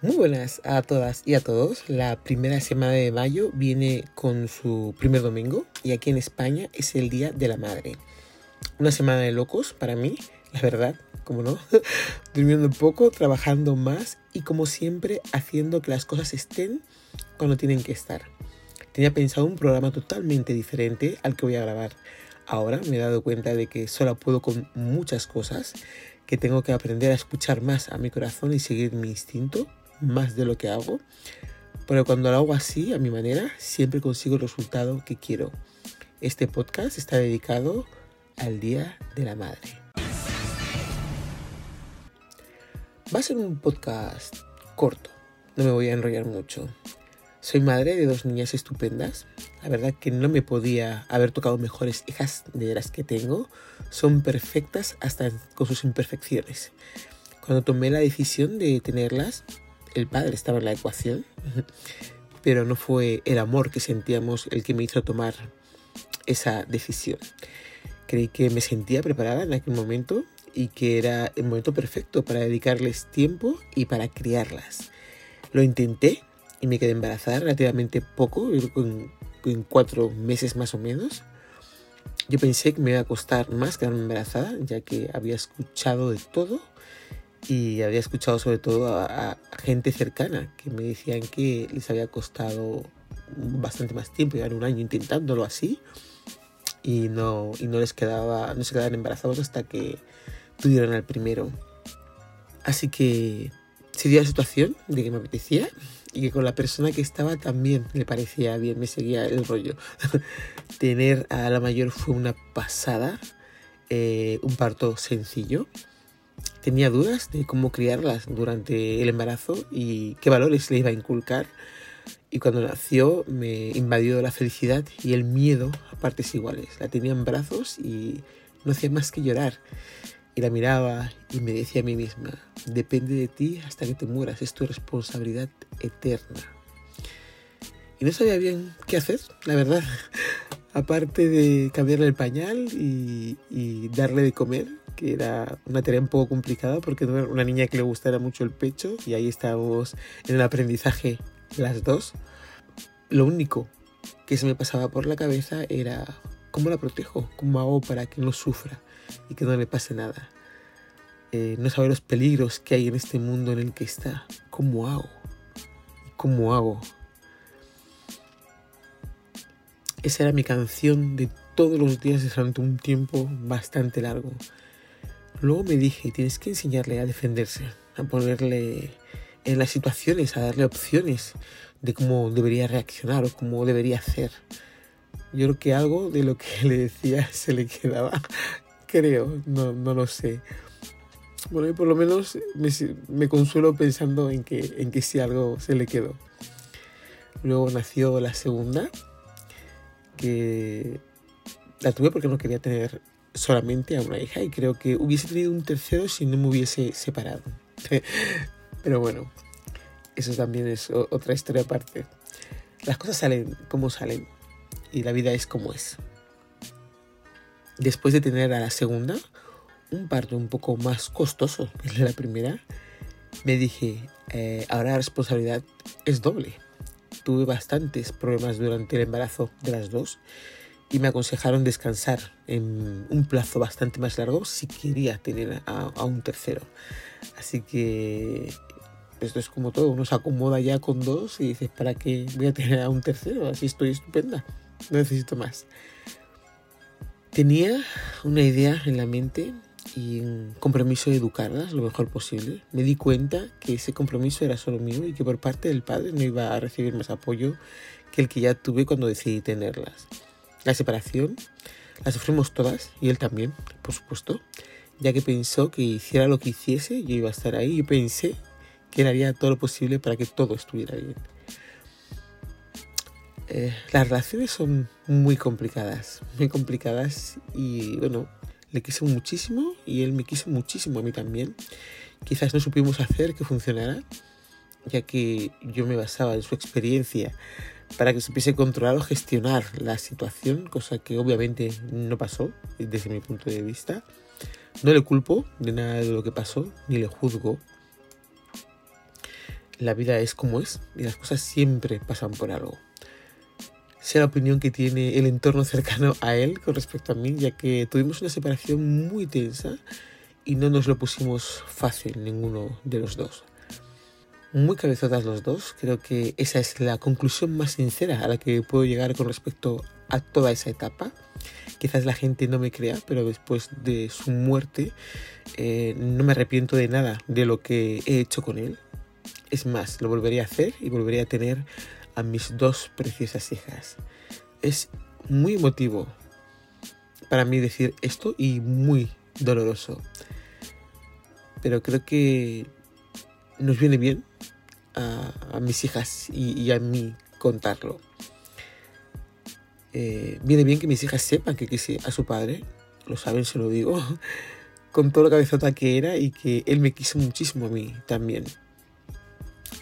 Muy buenas a todas y a todos. La primera semana de mayo viene con su primer domingo y aquí en España es el Día de la Madre. Una semana de locos para mí, la verdad, como no, durmiendo poco, trabajando más y como siempre haciendo que las cosas estén cuando tienen que estar. Tenía pensado un programa totalmente diferente al que voy a grabar. Ahora me he dado cuenta de que solo puedo con muchas cosas, que tengo que aprender a escuchar más a mi corazón y seguir mi instinto más de lo que hago, pero cuando lo hago así, a mi manera, siempre consigo el resultado que quiero. Este podcast está dedicado al Día de la Madre. Va a ser un podcast corto, no me voy a enrollar mucho. Soy madre de dos niñas estupendas. La verdad que no me podía haber tocado mejores hijas de las que tengo. Son perfectas hasta con sus imperfecciones. Cuando tomé la decisión de tenerlas, el padre estaba en la ecuación, pero no fue el amor que sentíamos el que me hizo tomar esa decisión. Creí que me sentía preparada en aquel momento y que era el momento perfecto para dedicarles tiempo y para criarlas. Lo intenté y me quedé embarazada relativamente poco, en, cuatro meses más o menos. Yo pensé que me iba a costar más quedarme embarazada, ya que había escuchado de todo y había escuchado sobre todo a, gente cercana que me decían que les había costado bastante más tiempo, llevar un año intentándolo así y no, y no les quedaba, no se quedaban embarazados hasta que tuvieron al primero. Así que se dio la situación de que me apetecía y que con la persona que estaba también le parecía bien, me seguía el rollo. Tener a la mayor fue una pasada, eh, un parto sencillo tenía dudas de cómo criarlas durante el embarazo y qué valores le iba a inculcar. Y cuando nació me invadió la felicidad y el miedo a partes iguales. La tenía en brazos y no hacía más que llorar. Y la miraba y me decía a mí misma, depende de ti hasta que te mueras, es tu responsabilidad eterna. Y no sabía bien qué hacer, la verdad. Aparte de cambiarle el pañal y, darle de comer, que era una tarea un poco complicada porque no era una niña que le gustara mucho el pecho y ahí estábamos en el aprendizaje las dos. Lo único que se me pasaba por la cabeza era cómo la protejo, cómo hago para que no sufra y que no le pase nada. Eh, no saber los peligros que hay en este mundo en el que está. ¿Cómo hago? ¿Cómo hago? Esa era mi canción de todos los días durante un tiempo bastante largo. Luego me dije, tienes que enseñarle a defenderse, a ponerle en las situaciones, a darle opciones de cómo debería reaccionar o cómo debería hacer. Yo creo que algo de lo que le decía se le quedaba, creo, no, no lo sé. Bueno, y por lo menos me, me, consuelo pensando en que, en que sí algo se le quedó. Luego nació la segunda, que la tuve porque no quería tener solamente a una hija y creo que hubiese tenido un tercero si no me hubiese separado. Pero bueno, eso también es otra historia aparte. Las cosas salen como salen y la vida es como es. Después de tener a la segunda, un parto un poco más costoso que la primera, me dije, eh, ahora la responsabilidad es doble. Tuve bastantes problemas durante el embarazo de las dos y me aconsejaron descansar en un plazo bastante más largo si quería tener a, un tercero. Así que esto es como todo, uno se acomoda ya con dos y dices, ¿para qué voy a tener a un tercero? Así estoy estupenda, no necesito más. Tenía una idea en la mente compromiso de educarlas lo mejor posible. Me di cuenta que ese compromiso era solo mío y que por parte del padre no iba a recibir más apoyo que el que ya tuve cuando decidí tenerlas. La separación la sufrimos todas y él también, por supuesto, ya que pensó que hiciera lo que hiciese, yo iba a estar ahí y pensé que él haría todo lo posible para que todo estuviera bien. Eh, las relaciones son muy complicadas, muy complicadas y bueno, le quise muchísimo y él me quiso muchísimo a mí también. Quizás no supimos hacer que funcionara, ya que yo me basaba en su experiencia para que supiese controlar o gestionar la situación, cosa que obviamente no pasó desde mi punto de vista. No le culpo de nada de lo que pasó, ni le juzgo. la vida es como es y las cosas siempre pasan por algo. Sea la opinión que tiene el entorno cercano a él con respecto a mí, ya que tuvimos una separación muy tensa y no nos lo pusimos fácil ninguno de los dos. Muy cabezotas los dos, creo que esa es la conclusión más sincera a la que puedo llegar con respecto a toda esa etapa. Quizás la gente no me crea, pero después de su muerte eh, no me arrepiento de nada de lo que he hecho con él. Es más, lo volvería a hacer y volvería a tener a mis dos preciosas hijas. Es muy emotivo para mí decir esto y muy doloroso. Pero creo que nos viene bien a, mis hijas y, a mí contarlo. Eh, viene bien que mis hijas sepan que quise a su padre, lo saben, se lo digo, con todo lo cabezota que era y que él me quiso muchísimo a mí también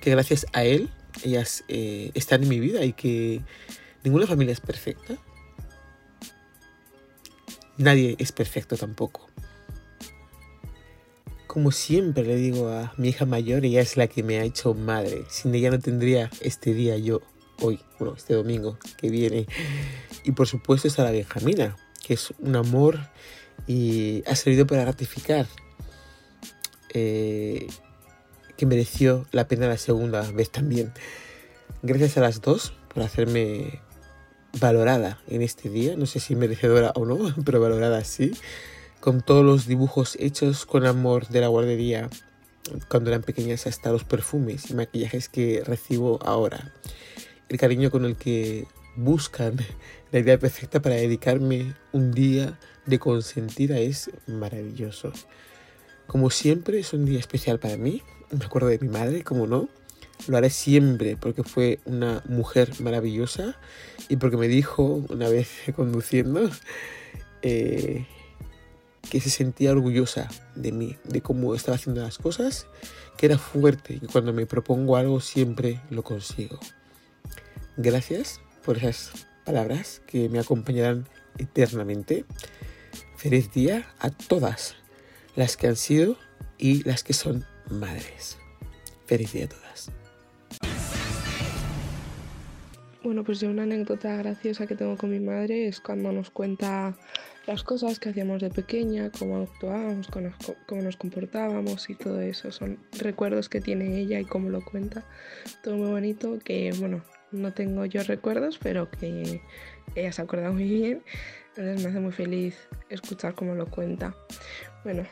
que gracias a él ellas eh, están en mi vida y que ninguna familia es perfecta. Nadie es perfecto tampoco. Como siempre le digo a mi hija mayor, ella es la que me ha hecho madre. Sin ella no tendría este día yo, hoy, bueno, este domingo que viene. Y por supuesto está la Benjamina, que es un amor y ha servido para ratificar eh, que mereció la pena la segunda vez también. Gracias a las dos por hacerme valorada en este día, no sé si merecedora o no, pero valorada sí, con todos los dibujos hechos con amor de la guardería cuando eran pequeñas hasta los perfumes y maquillajes que recibo ahora. El cariño con el que buscan la idea perfecta para dedicarme un día de consentida es maravilloso. Como siempre es un día especial para mí, me acuerdo de mi madre, como no. Lo haré siempre porque fue una mujer maravillosa y porque me dijo una vez conduciendo eh, que se sentía orgullosa de mí, de cómo estaba haciendo las cosas, que era fuerte y cuando me propongo algo siempre lo consigo. Gracias por esas palabras que me acompañarán eternamente. Feliz día a todas las que han sido y las que son madres. Feliz día a todas. Bueno, pues yo una anécdota graciosa que tengo con mi madre es cuando nos cuenta las cosas que hacíamos de pequeña, cómo actuábamos, cómo nos comportábamos y todo eso. Son recuerdos que tiene ella y cómo lo cuenta. Todo muy bonito que, bueno, no tengo yo recuerdos, pero que ella se acuerda muy bien. Entonces me hace muy feliz escuchar cómo lo cuenta. Bueno,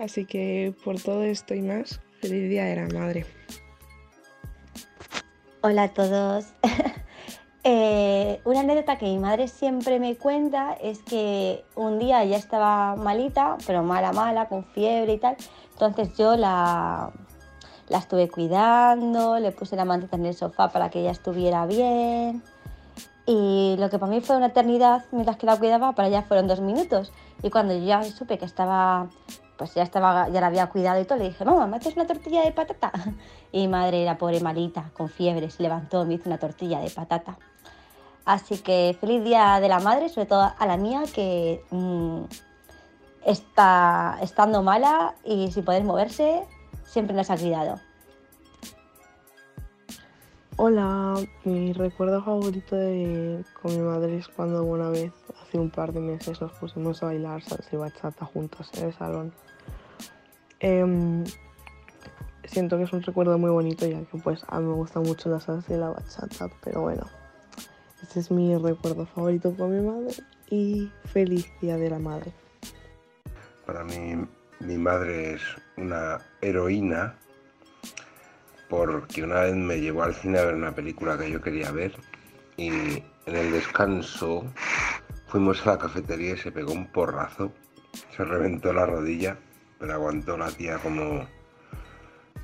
Así que por todo esto y más, feliz día de la madre. Hola a todos. Eh, una anécdota que mi madre siempre me cuenta es que un día ya estaba malita, pero mala, mala, con fiebre y tal. Entonces yo la, la estuve cuidando, le puse la mantita en el sofá para que ella estuviera bien. Y lo que para mí fue una eternidad mientras que la cuidaba, para ella fueron dos minutos. Y cuando yo ya supe que estaba pues ya estaba, ya la había cuidado y todo, le dije, mamá, ¿me haces una tortilla de patata? Y mi madre, la pobre malita, con fiebre, se levantó, me hizo una tortilla de patata. Así que feliz día de la madre, sobre todo a la mía, que mm, está estando mala y sin poder moverse, siempre nos ha cuidado. Hola, mi recuerdo favorito con mi madre es cuando una vez, hace un par de meses, nos pusimos a bailar salsa y bachata juntos en el salón. Em, siento que es un recuerdo muy bonito ya que pues a mí me gusta mucho la salsa y la bachata, pero bueno, este es mi recuerdo favorito con mi madre y feliz día de la madre. Para mí mi madre es una heroína porque una vez me llevó al cine a ver una película que yo quería ver y en el descanso fuimos a la cafetería y se pegó un porrazo, se reventó la rodilla pero aguantó la tía como,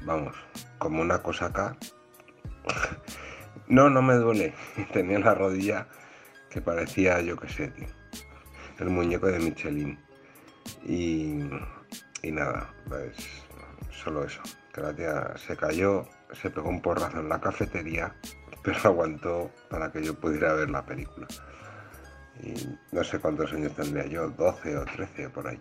vamos, como una cosa acá. no, no me duele. Tenía la rodilla que parecía, yo qué sé, tío, el muñeco de Michelin. Y, y nada, pues solo eso. Que la tía se cayó, se pegó un porrazo en la cafetería, pero aguantó para que yo pudiera ver la película. Y no sé cuántos años tendría yo, 12 o 13 por ahí.